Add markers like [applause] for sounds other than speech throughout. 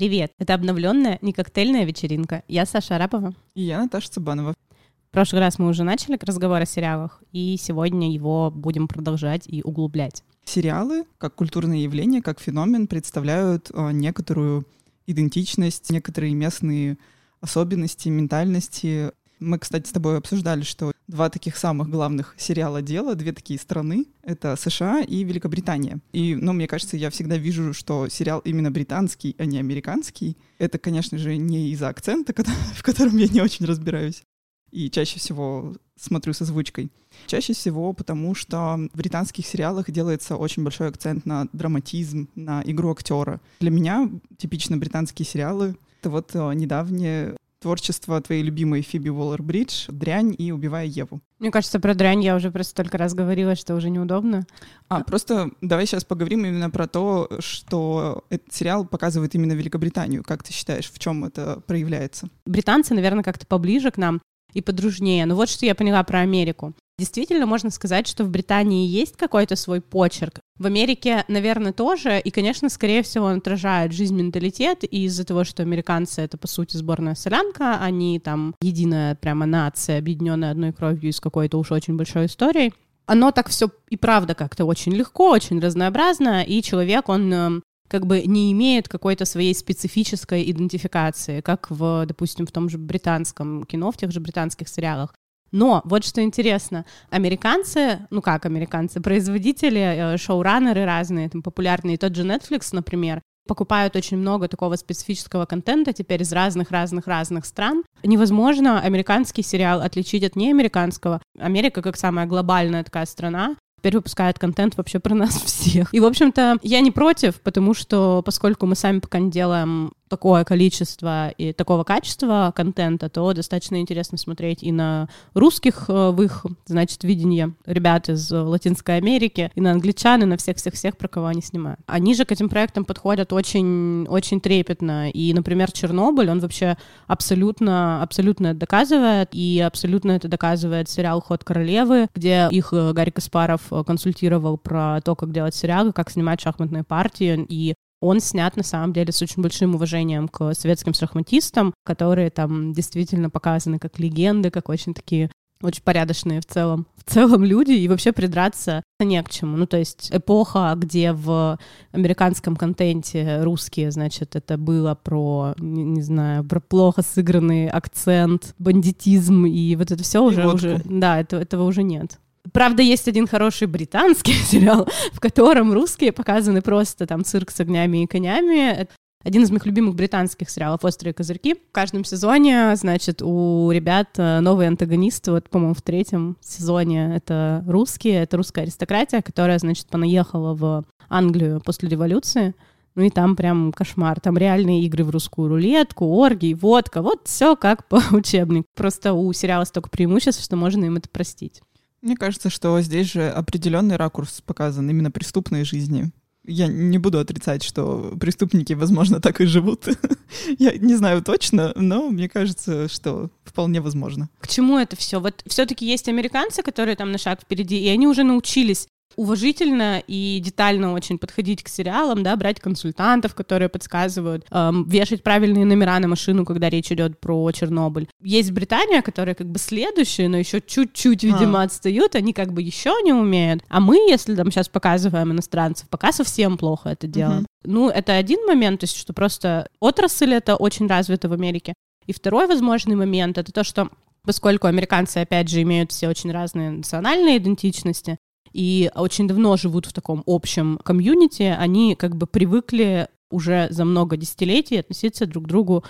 Привет! Это обновленная не коктейльная вечеринка. Я Саша Арапова. И я Наташа Цыбанова. В прошлый раз мы уже начали разговор о сериалах, и сегодня его будем продолжать и углублять. Сериалы, как культурное явление, как феномен, представляют э, некоторую идентичность, некоторые местные особенности, ментальности. Мы, кстати, с тобой обсуждали, что два таких самых главных сериала дела, две такие страны — это США и Великобритания. И, ну, мне кажется, я всегда вижу, что сериал именно британский, а не американский. Это, конечно же, не из-за акцента, [laughs] в котором я не очень разбираюсь, и чаще всего смотрю с озвучкой. Чаще всего потому, что в британских сериалах делается очень большой акцент на драматизм, на игру актера. Для меня типично британские сериалы — это вот э, недавнее творчество твоей любимой Фиби Уоллер-Бридж «Дрянь» и «Убивая Еву». Мне кажется, про «Дрянь» я уже просто столько раз говорила, что уже неудобно. А, просто давай сейчас поговорим именно про то, что этот сериал показывает именно Великобританию. Как ты считаешь, в чем это проявляется? Британцы, наверное, как-то поближе к нам и подружнее. Но вот что я поняла про Америку. Действительно, можно сказать, что в Британии есть какой-то свой почерк. В Америке, наверное, тоже. И, конечно, скорее всего, он отражает жизнь, менталитет. И из-за того, что американцы — это, по сути, сборная солянка, они там единая прямо нация, объединенная одной кровью и с какой-то уж очень большой историей. Оно так все и правда как-то очень легко, очень разнообразно, и человек, он эм, как бы не имеет какой-то своей специфической идентификации, как в, допустим, в том же британском кино, в тех же британских сериалах. Но вот что интересно, американцы, ну как американцы, производители, э, шоураннеры разные, там популярные, тот же Netflix, например, покупают очень много такого специфического контента теперь из разных-разных-разных стран. Невозможно американский сериал отличить от неамериканского. Америка, как самая глобальная такая страна, теперь выпускает контент вообще про нас [laughs] всех. И, в общем-то, я не против, потому что, поскольку мы сами пока не делаем такое количество и такого качества контента, то достаточно интересно смотреть и на русских э, в их, значит, видение ребят из Латинской Америки, и на англичан, и на всех-всех-всех, про кого они снимают. Они же к этим проектам подходят очень, очень трепетно. И, например, Чернобыль, он вообще абсолютно, абсолютно это доказывает, и абсолютно это доказывает сериал «Ход королевы», где их э, Гарри Каспаров э, консультировал про то, как делать сериалы, как снимать шахматные партии, и он снят, на самом деле, с очень большим уважением к советским шахматистам, которые там действительно показаны как легенды, как очень такие очень порядочные в целом, в целом люди, и вообще придраться не к чему. Ну, то есть эпоха, где в американском контенте русские, значит, это было про, не, не знаю, про плохо сыгранный акцент, бандитизм, и вот это все уже, уже, да, это, этого уже нет. Правда, есть один хороший британский [laughs] сериал, в котором русские показаны просто там цирк с огнями и конями. Один из моих любимых британских сериалов «Острые козырьки». В каждом сезоне, значит, у ребят э, новые антагонисты. Вот, по-моему, в третьем сезоне это русские, это русская аристократия, которая, значит, понаехала в Англию после революции. Ну и там прям кошмар. Там реальные игры в русскую рулетку, оргии, водка. Вот все как по [laughs] учебнику. Просто у сериала столько преимуществ, что можно им это простить. Мне кажется, что здесь же определенный ракурс показан именно преступной жизни. Я не буду отрицать, что преступники, возможно, так и живут. [laughs] Я не знаю точно, но мне кажется, что вполне возможно. К чему это все? Вот все-таки есть американцы, которые там на шаг впереди, и они уже научились уважительно и детально очень подходить к сериалам, да, брать консультантов, которые подсказывают, эм, вешать правильные номера на машину, когда речь идет про Чернобыль. Есть Британия, которая как бы следующая, но еще чуть-чуть, видимо, а. отстают, они как бы еще не умеют. А мы, если там сейчас показываем иностранцев, пока совсем плохо это делаем. Угу. Ну, это один момент, то есть, что просто отрасль это очень развита в Америке. И второй возможный момент это то, что поскольку американцы, опять же, имеют все очень разные национальные идентичности, и очень давно живут в таком общем комьюнити, они как бы привыкли уже за много десятилетий относиться друг к другу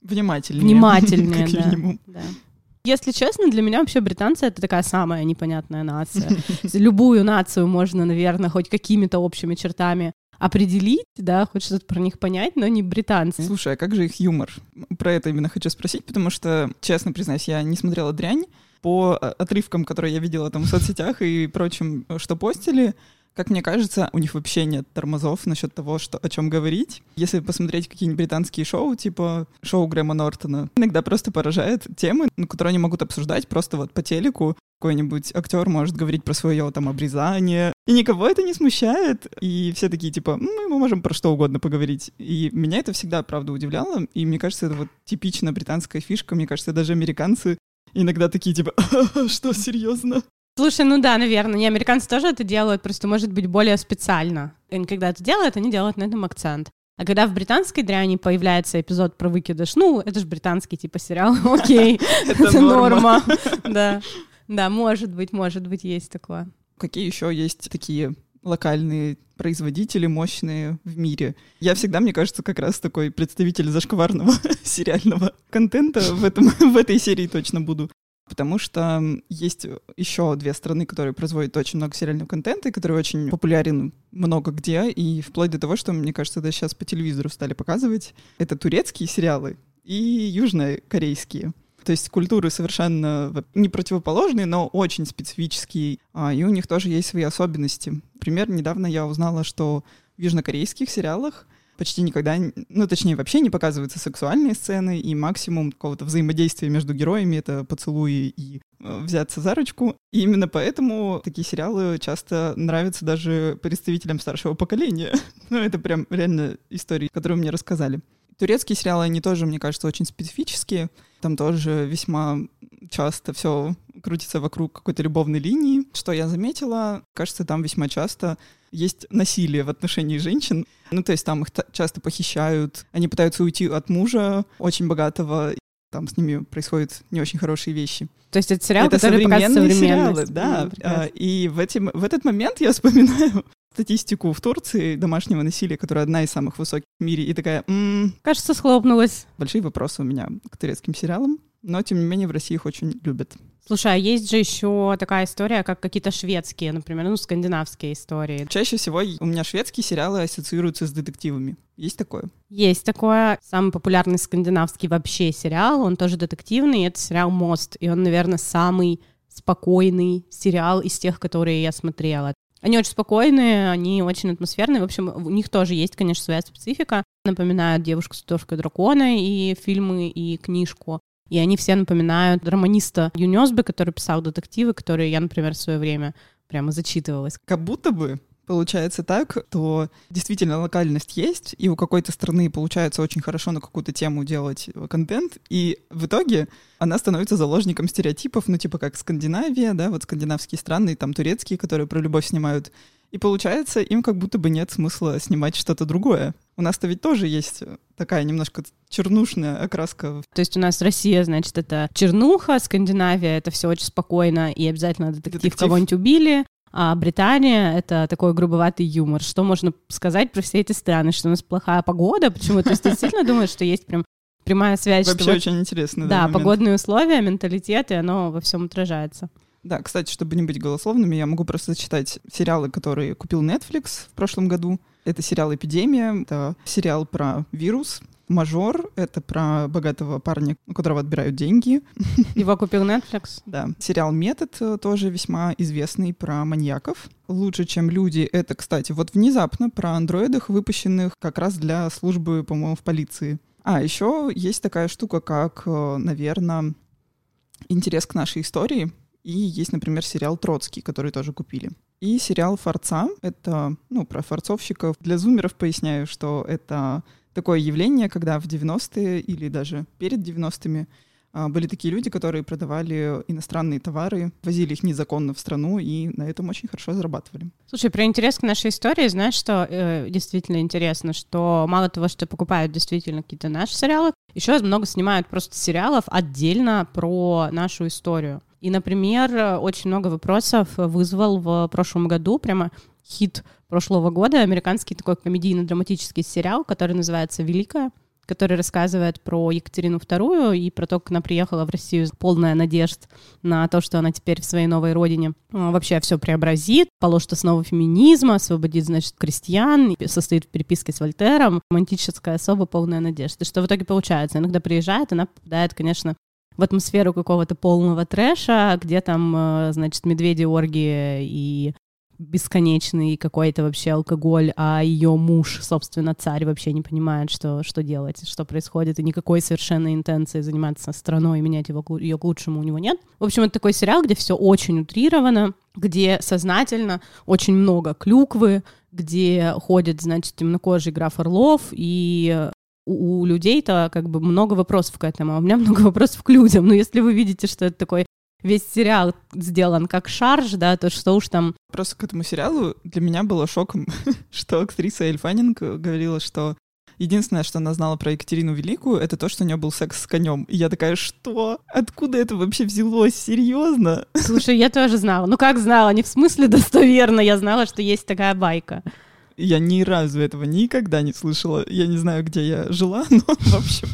внимательнее. Внимательнее, [laughs] как да. минимум. да. Если честно, для меня вообще британцы — это такая самая непонятная нация. Любую нацию можно, наверное, хоть какими-то общими чертами определить, да, хоть что-то про них понять, но не британцы. Слушай, а как же их юмор? Про это именно хочу спросить, потому что, честно признаюсь, я не смотрела «Дрянь», по э, отрывкам, которые я видела там в соцсетях и прочим, что постили, Как мне кажется, у них вообще нет тормозов насчет того, что, о чем говорить. Если посмотреть какие-нибудь британские шоу, типа шоу Грэма Нортона, иногда просто поражает темы, которые они могут обсуждать просто вот по телеку. Какой-нибудь актер может говорить про свое там обрезание, и никого это не смущает. И все такие типа, ну, мы можем про что угодно поговорить. И меня это всегда, правда, удивляло. И мне кажется, это вот типично британская фишка. Мне кажется, даже американцы иногда такие типа, [laughs] что, серьезно? Слушай, ну да, наверное, не американцы тоже это делают, просто может быть более специально. И когда это делают, они делают на этом акцент. А когда в британской дряни появляется эпизод про выкидыш, ну, это же британский типа сериал, [laughs] окей, [laughs] это норма. Да, да, может быть, может быть, есть такое. Какие еще есть такие локальные производители мощные в мире. Я всегда, мне кажется, как раз такой представитель зашкварного [laughs] сериального контента в, этом, [laughs] в этой серии точно буду потому что есть еще две страны, которые производят очень много сериального контента, и который очень популярен много где, и вплоть до того, что, мне кажется, даже сейчас по телевизору стали показывать. Это турецкие сериалы и южнокорейские. То есть культуры совершенно не противоположные, но очень специфические, а, и у них тоже есть свои особенности. Например, недавно я узнала, что в южнокорейских сериалах почти никогда, ну, точнее, вообще не показываются сексуальные сцены, и максимум какого-то взаимодействия между героями — это поцелуи и э, взяться за ручку. И именно поэтому такие сериалы часто нравятся даже представителям старшего поколения. [laughs] ну, это прям реально истории, которые мне рассказали. Турецкие сериалы, они тоже, мне кажется, очень специфические. Там тоже весьма часто все крутится вокруг какой-то любовной линии. Что я заметила, кажется, там весьма часто есть насилие в отношении женщин. Ну, то есть там их часто похищают, они пытаются уйти от мужа очень богатого, там с ними происходят не очень хорошие вещи. То есть это сериал, это который современные сериалы, да. Mm, и в, эти, в этот момент я вспоминаю статистику в Турции домашнего насилия, которая одна из самых высоких в мире, и такая... М-м, Кажется, схлопнулась. Большие вопросы у меня к турецким сериалам но тем не менее в России их очень любят. Слушай, а есть же еще такая история, как какие-то шведские, например, ну, скандинавские истории. Чаще всего у меня шведские сериалы ассоциируются с детективами. Есть такое? Есть такое. Самый популярный скандинавский вообще сериал, он тоже детективный, это сериал «Мост», и он, наверное, самый спокойный сериал из тех, которые я смотрела. Они очень спокойные, они очень атмосферные. В общем, у них тоже есть, конечно, своя специфика. Напоминают «Девушку с тушкой дракона» и фильмы, и книжку. И они все напоминают романиста Юнёсбе, который писал детективы, которые я, например, в свое время прямо зачитывалась. Как будто бы получается так, то действительно локальность есть, и у какой-то страны получается очень хорошо на какую-то тему делать контент, и в итоге она становится заложником стереотипов, ну типа как Скандинавия, да, вот скандинавские страны, там турецкие, которые про любовь снимают, и получается, им как будто бы нет смысла снимать что-то другое. У нас-то ведь тоже есть такая немножко чернушная окраска. То есть у нас Россия, значит, это чернуха, Скандинавия — это все очень спокойно, и обязательно детектив, детектив. кого-нибудь убили, а Британия — это такой грубоватый юмор. Что можно сказать про все эти страны? Что у нас плохая погода? Почему? То есть ты действительно думаешь, что есть прям прямая связь? Вообще что очень вот, интересно. Да, да погодные условия, менталитет, и оно во всем отражается. Да, кстати, чтобы не быть голословными, я могу просто зачитать сериалы, которые купил Netflix в прошлом году. Это сериал «Эпидемия», это сериал про вирус, Мажор — это про богатого парня, у которого отбирают деньги. [laughs] Его купил Netflix? Да. Сериал «Метод» тоже весьма известный про маньяков. «Лучше, чем люди» — это, кстати, вот внезапно про андроидах, выпущенных как раз для службы, по-моему, в полиции. А, еще есть такая штука, как, э, наверное, интерес к нашей истории. И есть, например, сериал «Троцкий», который тоже купили. И сериал «Форца» — это, ну, про форцовщиков. Для зумеров поясняю, что это такое явление, когда в 90-е или даже перед 90-ми а, были такие люди, которые продавали иностранные товары, возили их незаконно в страну и на этом очень хорошо зарабатывали. Слушай, про интерес к нашей истории, знаешь, что э, действительно интересно, что мало того, что покупают действительно какие-то наши сериалы, еще много снимают просто сериалов отдельно про нашу историю. И, например, очень много вопросов вызвал в прошлом году прямо хит прошлого года, американский такой комедийно-драматический сериал, который называется «Великая», который рассказывает про Екатерину II и про то, как она приехала в Россию полная надежд на то, что она теперь в своей новой родине а, вообще все преобразит, положит основу феминизма, освободит, значит, крестьян, состоит в переписке с Вольтером, романтическая особа, полная надежд. И что в итоге получается? Иногда приезжает, она попадает, конечно, в атмосферу какого-то полного трэша, где там, э, значит, медведи, оргии и бесконечный какой-то вообще алкоголь, а ее муж, собственно, царь вообще не понимает, что, что делать, что происходит, и никакой совершенно интенции заниматься страной и менять его, ее к лучшему у него нет. В общем, это такой сериал, где все очень утрировано, где сознательно очень много клюквы, где ходит, значит, темнокожий граф Орлов, и у, людей-то как бы много вопросов к этому, а у меня [laughs] много вопросов к людям. Но если вы видите, что это такой весь сериал сделан как шарж, да, то что уж там... Просто к этому сериалу для меня было шоком, [laughs] что актриса Эль Фаннинг говорила, что Единственное, что она знала про Екатерину Великую, это то, что у нее был секс с конем. И я такая, что? Откуда это вообще взялось? Серьезно? [laughs] Слушай, я тоже знала. Ну как знала? Не в смысле достоверно. Я знала, что есть такая байка. Я ни разу этого никогда не слышала. Я не знаю, где я жила, [laughs] но, в общем,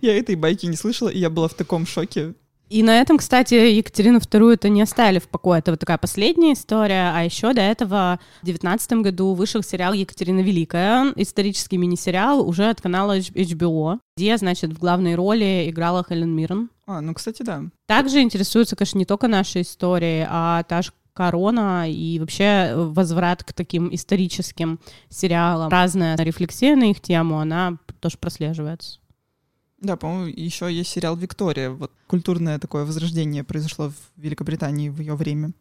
я этой байки не слышала, и я была в таком шоке. И на этом, кстати, Екатерину II это не оставили в покое. Это вот такая последняя история. А еще до этого в девятнадцатом году вышел сериал «Екатерина Великая», исторический мини-сериал уже от канала HBO, где, значит, в главной роли играла Хелен Миррен. А, ну, кстати, да. Также интересуется, конечно, не только нашей историей, а та же корона и вообще возврат к таким историческим сериалам. Разная рефлексия на их тему, она тоже прослеживается. Да, по-моему, еще есть сериал «Виктория». Вот культурное такое возрождение произошло в Великобритании в ее время.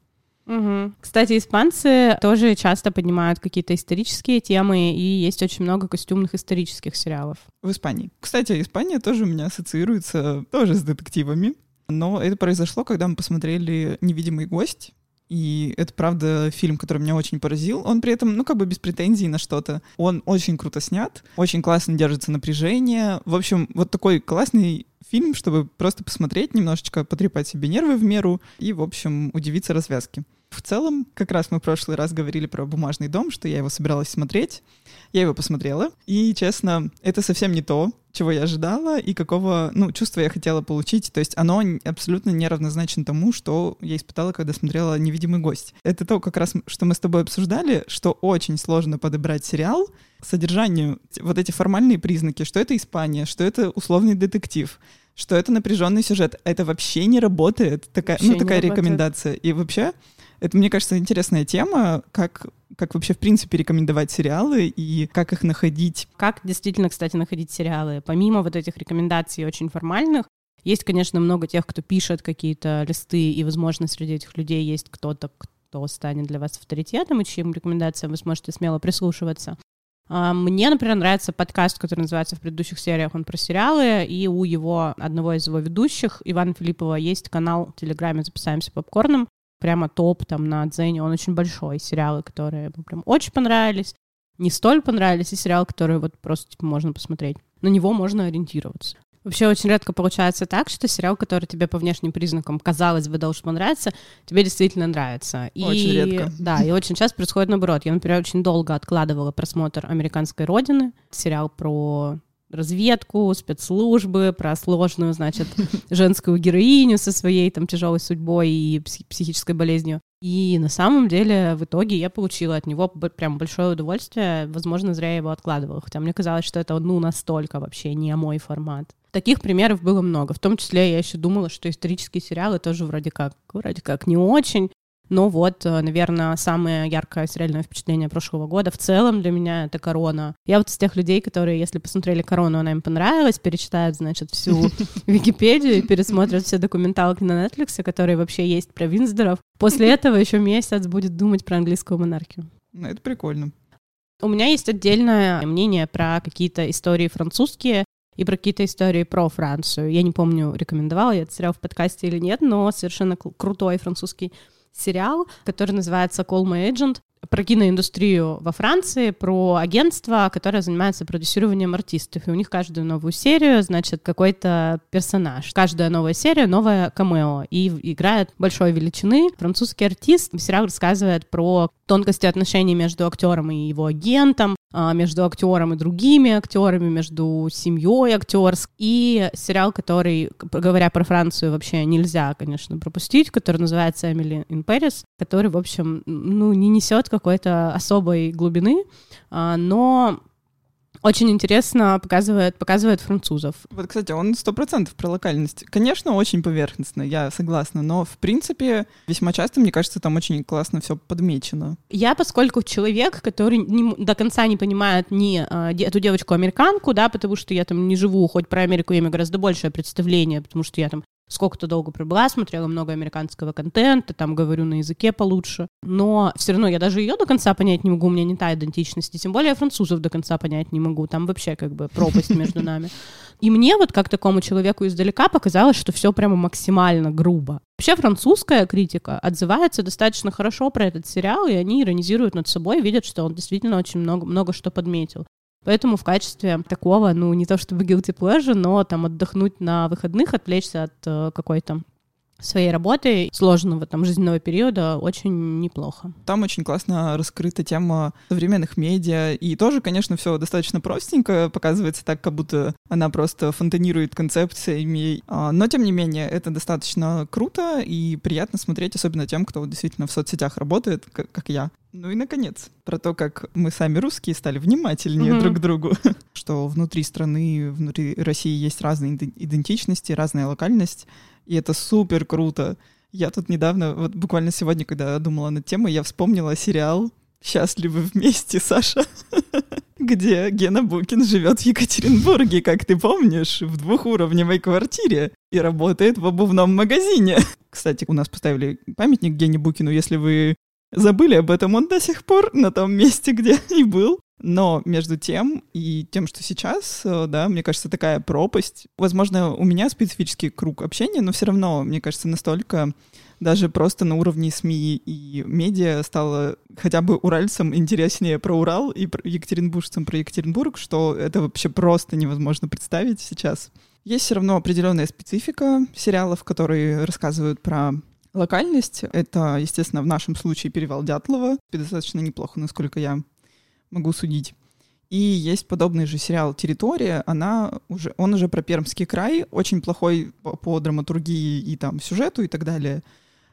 Угу. Кстати, испанцы тоже часто поднимают какие-то исторические темы, и есть очень много костюмных исторических сериалов. В Испании. Кстати, Испания тоже у меня ассоциируется тоже с детективами. Но это произошло, когда мы посмотрели «Невидимый гость». И это, правда, фильм, который меня очень поразил. Он при этом, ну, как бы без претензий на что-то. Он очень круто снят, очень классно держится напряжение. В общем, вот такой классный фильм, чтобы просто посмотреть, немножечко потрепать себе нервы в меру и, в общем, удивиться развязке. В целом, как раз мы в прошлый раз говорили про «Бумажный дом», что я его собиралась смотреть. Я его посмотрела, и, честно, это совсем не то, чего я ожидала и какого, ну, чувства я хотела получить. То есть оно абсолютно не равнозначно тому, что я испытала, когда смотрела «Невидимый гость». Это то, как раз, что мы с тобой обсуждали, что очень сложно подобрать сериал, содержанию вот эти формальные признаки, что это Испания, что это условный детектив, что это напряженный сюжет. Это вообще не работает. Такая, ну, такая рекомендация. И вообще это, мне кажется, интересная тема, как как вообще, в принципе, рекомендовать сериалы и как их находить. Как действительно, кстати, находить сериалы? Помимо вот этих рекомендаций очень формальных, есть, конечно, много тех, кто пишет какие-то листы, и, возможно, среди этих людей есть кто-то, кто станет для вас авторитетом, и чьим рекомендациям вы сможете смело прислушиваться. А, мне, например, нравится подкаст, который называется в предыдущих сериях, он про сериалы, и у его, одного из его ведущих, Ивана Филиппова, есть канал в Телеграме «Записаемся попкорном», прямо топ там на Дзене, он очень большой, сериалы, которые прям очень понравились, не столь понравились, и сериалы, которые вот просто типа, можно посмотреть. На него можно ориентироваться. Вообще очень редко получается так, что сериал, который тебе по внешним признакам, казалось бы, должен понравиться, тебе действительно нравится. И, очень редко. Да, и очень часто происходит наоборот. Я, например, очень долго откладывала просмотр «Американской родины», сериал про разведку, спецслужбы, про сложную, значит, [laughs] женскую героиню со своей там тяжелой судьбой и психической болезнью. И на самом деле в итоге я получила от него прям большое удовольствие. Возможно, зря я его откладывала, хотя мне казалось, что это ну настолько вообще не мой формат. Таких примеров было много. В том числе я еще думала, что исторические сериалы тоже вроде как, вроде как не очень. Но вот, э, наверное, самое яркое сериальное впечатление прошлого года в целом для меня — это «Корона». Я вот из тех людей, которые, если посмотрели «Корону», она им понравилась, перечитают, значит, всю [laughs] Википедию и пересмотрят все документалки на Netflix, которые вообще есть про Винсдоров. После этого еще месяц будет думать про английскую монархию. Ну, это прикольно. У меня есть отдельное мнение про какие-то истории французские, и про какие-то истории про Францию. Я не помню, рекомендовала я этот сериал в подкасте или нет, но совершенно крутой французский сериал, который называется Call My Agent про киноиндустрию во Франции, про агентство, которое занимается продюсированием артистов. И у них каждую новую серию, значит, какой-то персонаж. Каждая новая серия — новая камео. И играет большой величины французский артист. Сериал рассказывает про тонкости отношений между актером и его агентом, между актером и другими актерами, между семьей актерской. И сериал, который, говоря про Францию, вообще нельзя, конечно, пропустить, который называется «Эмили in Paris», который, в общем, ну, не несет какой-то особой глубины, а, но очень интересно показывает, показывает французов. Вот, кстати, он сто процентов про локальность. Конечно, очень поверхностно, я согласна, но, в принципе, весьма часто, мне кажется, там очень классно все подмечено. Я, поскольку человек, который не, до конца не понимает ни э, эту девочку-американку, да, потому что я там не живу, хоть про Америку я имею гораздо большее представление, потому что я там сколько-то долго пробыла, смотрела много американского контента, там говорю на языке получше, но все равно я даже ее до конца понять не могу, у меня не та идентичность, и тем более французов до конца понять не могу, там вообще как бы пропасть между [laughs] нами. И мне вот как такому человеку издалека показалось, что все прямо максимально грубо. Вообще французская критика отзывается достаточно хорошо про этот сериал, и они иронизируют над собой, видят, что он действительно очень много, много что подметил. Поэтому в качестве такого, ну, не то чтобы guilty pleasure, но там отдохнуть на выходных, отвлечься от э, какой-то своей работы сложного там жизненного периода очень неплохо. Там очень классно раскрыта тема современных медиа, и тоже, конечно, все достаточно простенько, показывается так, как будто она просто фонтанирует концепциями, а, но, тем не менее, это достаточно круто и приятно смотреть, особенно тем, кто действительно в соцсетях работает, как, как я. Ну и, наконец, про то, как мы сами русские стали внимательнее mm-hmm. друг к другу. [laughs] Что внутри страны, внутри России есть разные идентичности, разная локальность, и это супер круто. Я тут недавно, вот буквально сегодня, когда думала над темой, я вспомнила сериал «Счастливы вместе, [laughs] Саша», где Гена Букин живет в Екатеринбурге, как ты помнишь, в двухуровневой квартире и работает в обувном магазине. Кстати, у нас поставили памятник Гене Букину, если вы забыли об этом, он до сих пор на том месте, где и был. Но между тем и тем, что сейчас, э, да, мне кажется, такая пропасть. Возможно, у меня специфический круг общения, но все равно, мне кажется, настолько даже просто на уровне СМИ и медиа стало хотя бы уральцам интереснее про Урал и про екатеринбуржцам про Екатеринбург, что это вообще просто невозможно представить сейчас. Есть все равно определенная специфика сериалов, которые рассказывают про Локальность — это, естественно, в нашем случае перевал Дятлова. Достаточно неплохо, насколько я могу судить. И есть подобный же сериал «Территория», она уже, он уже про Пермский край, очень плохой по, по драматургии и там сюжету и так далее.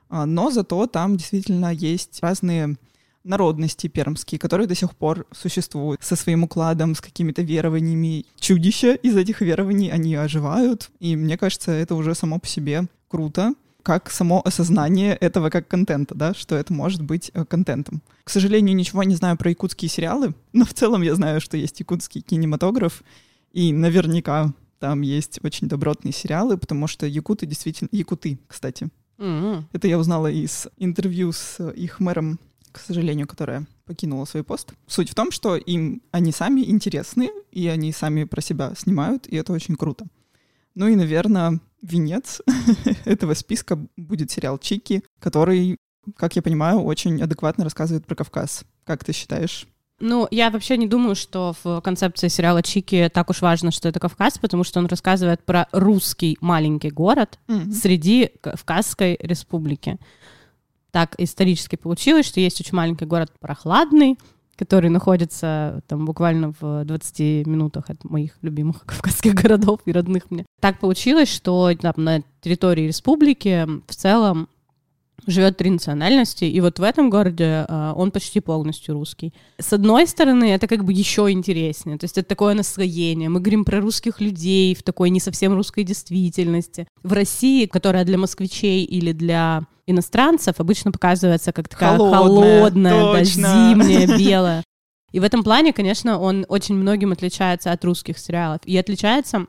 А, но зато там действительно есть разные народности пермские, которые до сих пор существуют со своим укладом, с какими-то верованиями. Чудища из этих верований, они оживают, и мне кажется, это уже само по себе круто как само осознание этого как контента, да, что это может быть э, контентом. К сожалению, ничего не знаю про якутские сериалы, [laughs] но в целом я знаю, что есть якутский кинематограф, и наверняка там есть очень добротные сериалы, потому что якуты действительно... Якуты, кстати. Mm-hmm. Это я узнала из интервью с их мэром, к сожалению, которая покинула свой пост. Суть в том, что им они сами интересны, и они сами про себя снимают, и это очень круто. Ну и, наверное, венец [laughs] этого списка будет сериал «Чики», который, как я понимаю, очень адекватно рассказывает про Кавказ. Как ты считаешь? Ну, я вообще не думаю, что в концепции сериала Чики так уж важно, что это Кавказ, потому что он рассказывает про русский маленький город mm-hmm. среди Кавказской республики. Так исторически получилось, что есть очень маленький город прохладный, который находится там буквально в 20 минутах от моих любимых [laughs] кавказских городов и родных мне. Так получилось, что там, на территории республики в целом живет три национальности, и вот в этом городе э, он почти полностью русский. С одной стороны, это как бы еще интереснее, то есть это такое настроение. Мы говорим про русских людей в такой не совсем русской действительности. В России, которая для москвичей или для иностранцев обычно показывается как такая холодная, холодная да, зимняя, белая. И в этом плане, конечно, он очень многим отличается от русских сериалов. И отличается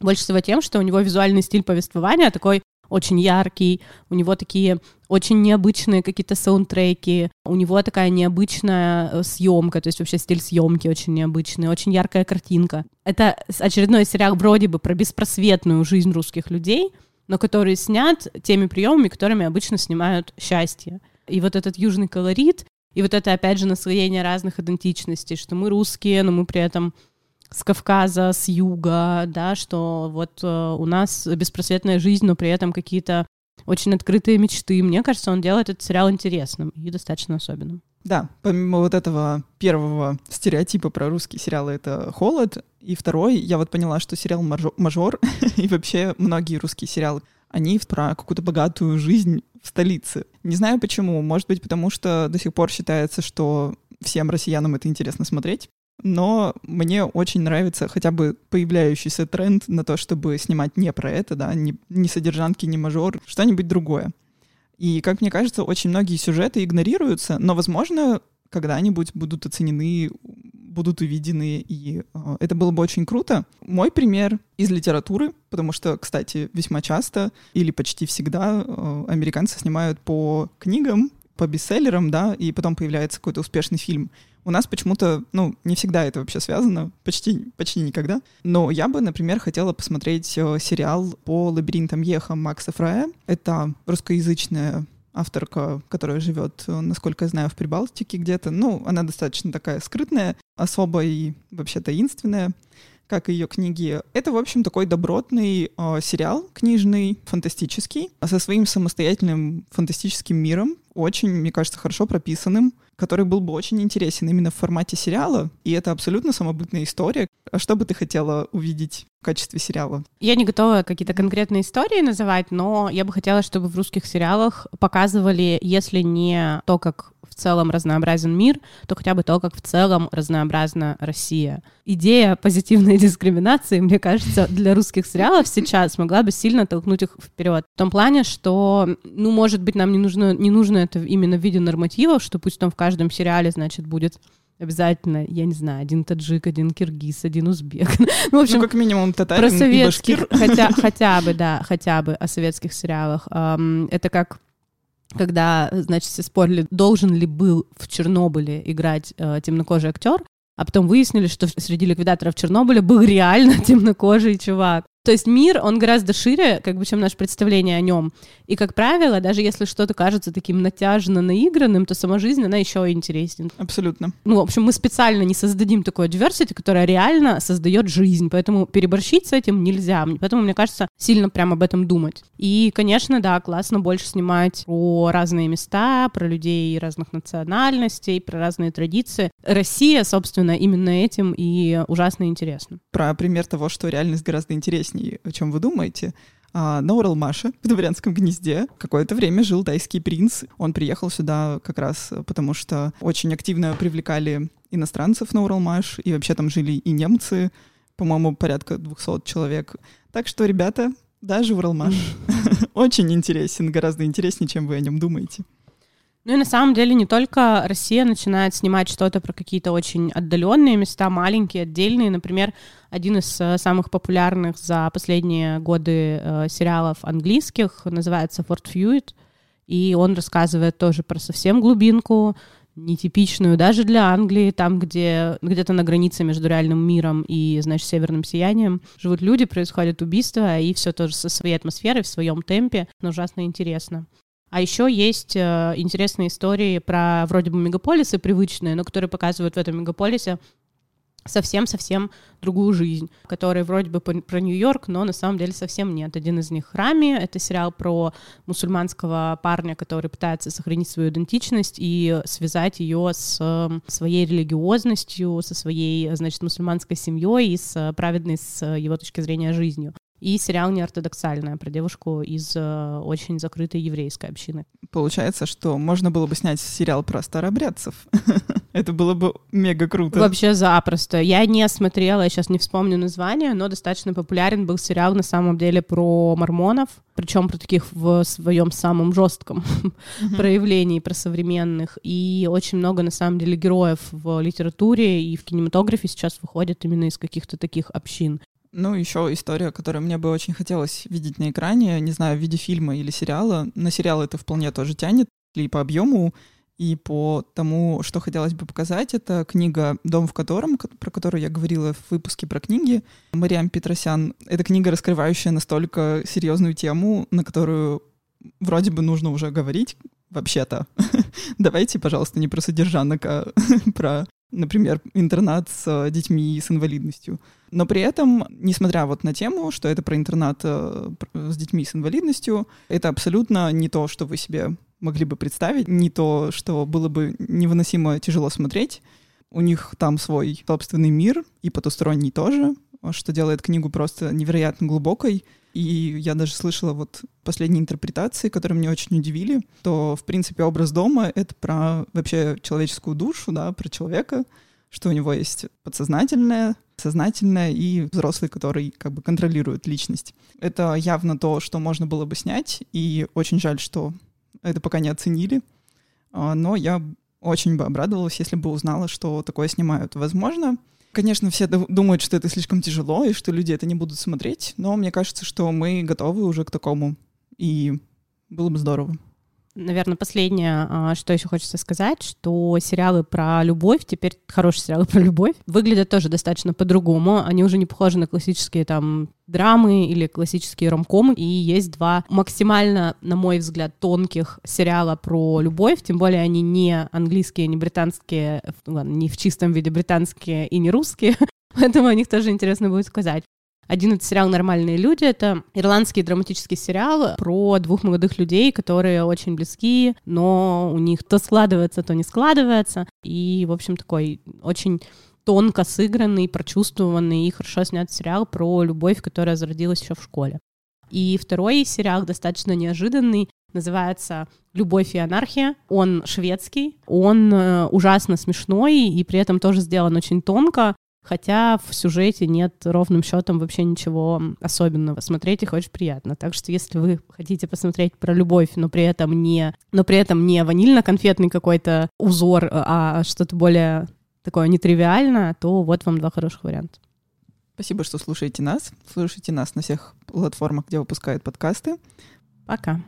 больше всего тем, что у него визуальный стиль повествования такой очень яркий, у него такие очень необычные какие-то саундтреки, у него такая необычная э, съемка, то есть вообще стиль съемки очень необычный, очень яркая картинка. Это очередной сериал вроде бы про беспросветную жизнь русских людей, но который снят теми приемами, которыми обычно снимают счастье. И вот этот южный колорит, и вот это, опять же, наслоение разных идентичностей, что мы русские, но мы при этом с Кавказа, с юга, да, что вот э, у нас беспросветная жизнь, но при этом какие-то очень открытые мечты. Мне кажется, он делает этот сериал интересным и достаточно особенным. Да, помимо вот этого первого стереотипа про русские сериалы, это холод. И второй, я вот поняла, что сериал «Мажор» [laughs] и вообще многие русские сериалы, они про какую-то богатую жизнь в столице. Не знаю почему. Может быть, потому что до сих пор считается, что всем россиянам это интересно смотреть. Но мне очень нравится хотя бы появляющийся тренд на то, чтобы снимать не про это, да, не, не содержанки, не мажор, что-нибудь другое. И, как мне кажется, очень многие сюжеты игнорируются, но, возможно, когда-нибудь будут оценены, будут увидены, и э, это было бы очень круто. Мой пример из литературы, потому что, кстати, весьма часто или почти всегда э, американцы снимают по книгам, по бестселлерам, да, и потом появляется какой-то успешный фильм. У нас почему-то, ну, не всегда это вообще связано, почти, почти никогда. Но я бы, например, хотела посмотреть э, сериал по лабиринтам Еха Макса Фрая. Это русскоязычная авторка, которая живет, э, насколько я знаю, в Прибалтике где-то. Ну, она достаточно такая скрытная, особо и вообще таинственная как и ее книги. Это, в общем, такой добротный э, сериал книжный, фантастический, со своим самостоятельным фантастическим миром, очень, мне кажется, хорошо прописанным, который был бы очень интересен именно в формате сериала. И это абсолютно самобытная история. А что бы ты хотела увидеть в качестве сериала? Я не готова какие-то конкретные истории называть, но я бы хотела, чтобы в русских сериалах показывали, если не то, как в целом разнообразен мир, то хотя бы то, как в целом разнообразна Россия. Идея позитивной [laughs] дискриминации, мне кажется, для русских сериалов сейчас могла бы сильно толкнуть их вперед. В том плане, что, ну, может быть, нам не нужно, не нужно это именно в виде нормативов, что пусть там в каждом сериале, значит, будет обязательно, я не знаю, один таджик, один киргиз, один узбек. [laughs] ну, в общем, ну, как минимум татарин про советских, хотя, [laughs] хотя бы, да, хотя бы о советских сериалах. Это как когда, значит, все спорили, должен ли был в Чернобыле играть э, темнокожий актер, а потом выяснили, что среди ликвидаторов Чернобыля был реально [laughs] темнокожий чувак. То есть мир, он гораздо шире, как бы, чем наше представление о нем. И, как правило, даже если что-то кажется таким натяжно наигранным, то сама жизнь, она еще интереснее. Абсолютно. Ну, в общем, мы специально не создадим такой diversity, которая реально создает жизнь, поэтому переборщить с этим нельзя. Поэтому, мне кажется, сильно прям об этом думать. И, конечно, да, классно больше снимать про разные места, про людей разных национальностей, про разные традиции. Россия, собственно, именно этим и ужасно интересна. Про пример того, что реальность гораздо интереснее интереснее, о чем вы думаете. А, на Уралмаше, в дворянском гнезде, какое-то время жил тайский принц. Он приехал сюда как раз потому, что очень активно привлекали иностранцев на Уралмаш, и вообще там жили и немцы, по-моему, порядка 200 человек. Так что, ребята, даже Уралмаш [laughs] [laughs] очень интересен, гораздо интереснее, чем вы о нем думаете. Ну и на самом деле не только Россия начинает снимать что-то про какие-то очень отдаленные места, маленькие, отдельные. Например, один из э, самых популярных за последние годы э, сериалов английских называется Форт Фьюит, и он рассказывает тоже про совсем глубинку, нетипичную даже для Англии, там, где где-то на границе между реальным миром и, значит, северным сиянием живут люди, происходят убийства, и все тоже со своей атмосферой, в своем темпе, но ужасно интересно. А еще есть э, интересные истории про вроде бы мегаполисы привычные, но которые показывают в этом мегаполисе совсем-совсем другую жизнь, который вроде бы про Нью-Йорк, но на самом деле совсем нет. Один из них «Рами» — это сериал про мусульманского парня, который пытается сохранить свою идентичность и связать ее с эм, своей религиозностью, со своей, значит, мусульманской семьей и с праведной, с его точки зрения, жизнью и сериал «Неортодоксальная» про девушку из э, очень закрытой еврейской общины. Получается, что можно было бы снять сериал про старообрядцев. [laughs] Это было бы мега круто. Вообще запросто. Я не смотрела, я сейчас не вспомню название, но достаточно популярен был сериал на самом деле про мормонов, причем про таких в своем самом жестком [laughs] проявлении, про современных. И очень много, на самом деле, героев в литературе и в кинематографе сейчас выходят именно из каких-то таких общин. Ну, еще история, которую мне бы очень хотелось видеть на экране, не знаю, в виде фильма или сериала. На сериал это вполне тоже тянет, и по объему, и по тому, что хотелось бы показать. Это книга «Дом в котором», про которую я говорила в выпуске про книги. Мариам Петросян. Это книга, раскрывающая настолько серьезную тему, на которую вроде бы нужно уже говорить, вообще-то. [laughs] Давайте, пожалуйста, не про содержанок, а [laughs] про например, интернат с э, детьми с инвалидностью. Но при этом, несмотря вот на тему, что это про интернат э, с детьми с инвалидностью, это абсолютно не то, что вы себе могли бы представить, не то, что было бы невыносимо тяжело смотреть. У них там свой собственный мир, и потусторонний тоже, что делает книгу просто невероятно глубокой. И я даже слышала вот последние интерпретации, которые меня очень удивили, то, в принципе, образ дома — это про вообще человеческую душу, да, про человека, что у него есть подсознательное, сознательное и взрослый, который как бы контролирует личность. Это явно то, что можно было бы снять, и очень жаль, что это пока не оценили. А, но я очень бы обрадовалась, если бы узнала, что такое снимают. Возможно, конечно, все думают, что это слишком тяжело и что люди это не будут смотреть, но мне кажется, что мы готовы уже к такому, и было бы здорово. Наверное, последнее, а, что еще хочется сказать, что сериалы про любовь, теперь хорошие сериалы [laughs] про любовь, выглядят тоже достаточно по-другому. Они уже не похожи на классические там драмы или классические ромкомы. И есть два максимально, на мой взгляд, тонких сериала про любовь, тем более они не английские, не британские, ладно, не в чистом виде британские и не русские, [laughs] поэтому о них тоже интересно будет сказать. Один это сериал «Нормальные люди». Это ирландский драматический сериал про двух молодых людей, которые очень близки, но у них то складывается, то не складывается. И, в общем, такой очень тонко сыгранный, прочувствованный и хорошо снят сериал про любовь, которая зародилась еще в школе. И второй сериал достаточно неожиданный, называется «Любовь и анархия». Он шведский, он э, ужасно смешной и при этом тоже сделан очень тонко хотя в сюжете нет ровным счетом вообще ничего особенного. Смотреть их очень приятно. Так что если вы хотите посмотреть про любовь, но при этом не, но при этом не ванильно-конфетный какой-то узор, а что-то более такое нетривиальное, то вот вам два хороших варианта. Спасибо, что слушаете нас. Слушайте нас на всех платформах, где выпускают подкасты. Пока.